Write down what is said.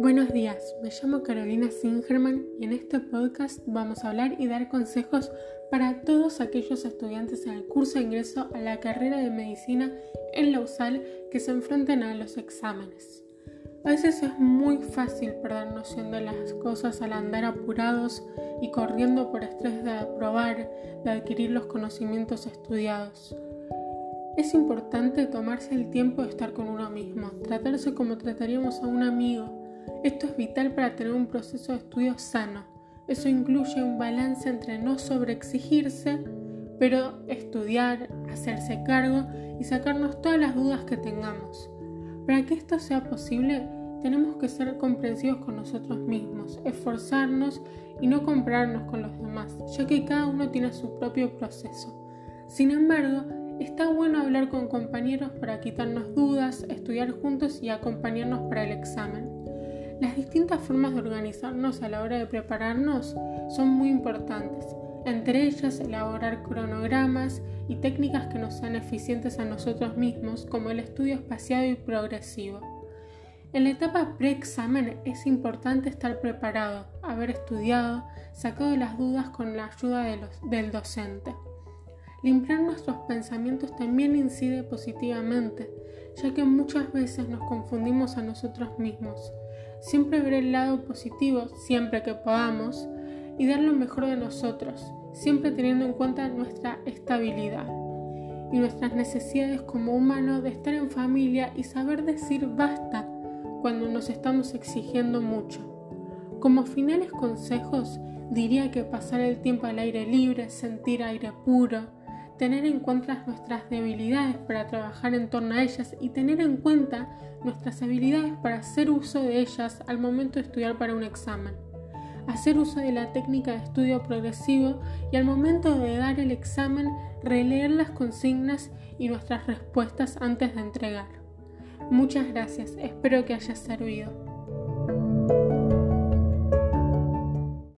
Buenos días, me llamo Carolina Singerman y en este podcast vamos a hablar y dar consejos para todos aquellos estudiantes en el curso de ingreso a la carrera de medicina en la USAL que se enfrenten a los exámenes. A veces es muy fácil perder noción de las cosas al andar apurados y corriendo por estrés de aprobar, de adquirir los conocimientos estudiados. Es importante tomarse el tiempo de estar con uno mismo, tratarse como trataríamos a un amigo, esto es vital para tener un proceso de estudio sano. Eso incluye un balance entre no sobreexigirse, pero estudiar, hacerse cargo y sacarnos todas las dudas que tengamos. Para que esto sea posible, tenemos que ser comprensivos con nosotros mismos, esforzarnos y no compararnos con los demás, ya que cada uno tiene su propio proceso. Sin embargo, está bueno hablar con compañeros para quitarnos dudas, estudiar juntos y acompañarnos para el examen. Las distintas formas de organizarnos a la hora de prepararnos son muy importantes, entre ellas elaborar cronogramas y técnicas que nos sean eficientes a nosotros mismos, como el estudio espaciado y progresivo. En la etapa pre-examen es importante estar preparado, haber estudiado, sacado las dudas con la ayuda del docente. Limpiar nuestros pensamientos también incide positivamente, ya que muchas veces nos confundimos a nosotros mismos siempre ver el lado positivo siempre que podamos y dar lo mejor de nosotros, siempre teniendo en cuenta nuestra estabilidad y nuestras necesidades como humanos de estar en familia y saber decir basta cuando nos estamos exigiendo mucho. Como finales consejos, diría que pasar el tiempo al aire libre, sentir aire puro, tener en cuenta nuestras debilidades para trabajar en torno a ellas y tener en cuenta nuestras habilidades para hacer uso de ellas al momento de estudiar para un examen. Hacer uso de la técnica de estudio progresivo y al momento de dar el examen releer las consignas y nuestras respuestas antes de entregar. Muchas gracias, espero que haya servido.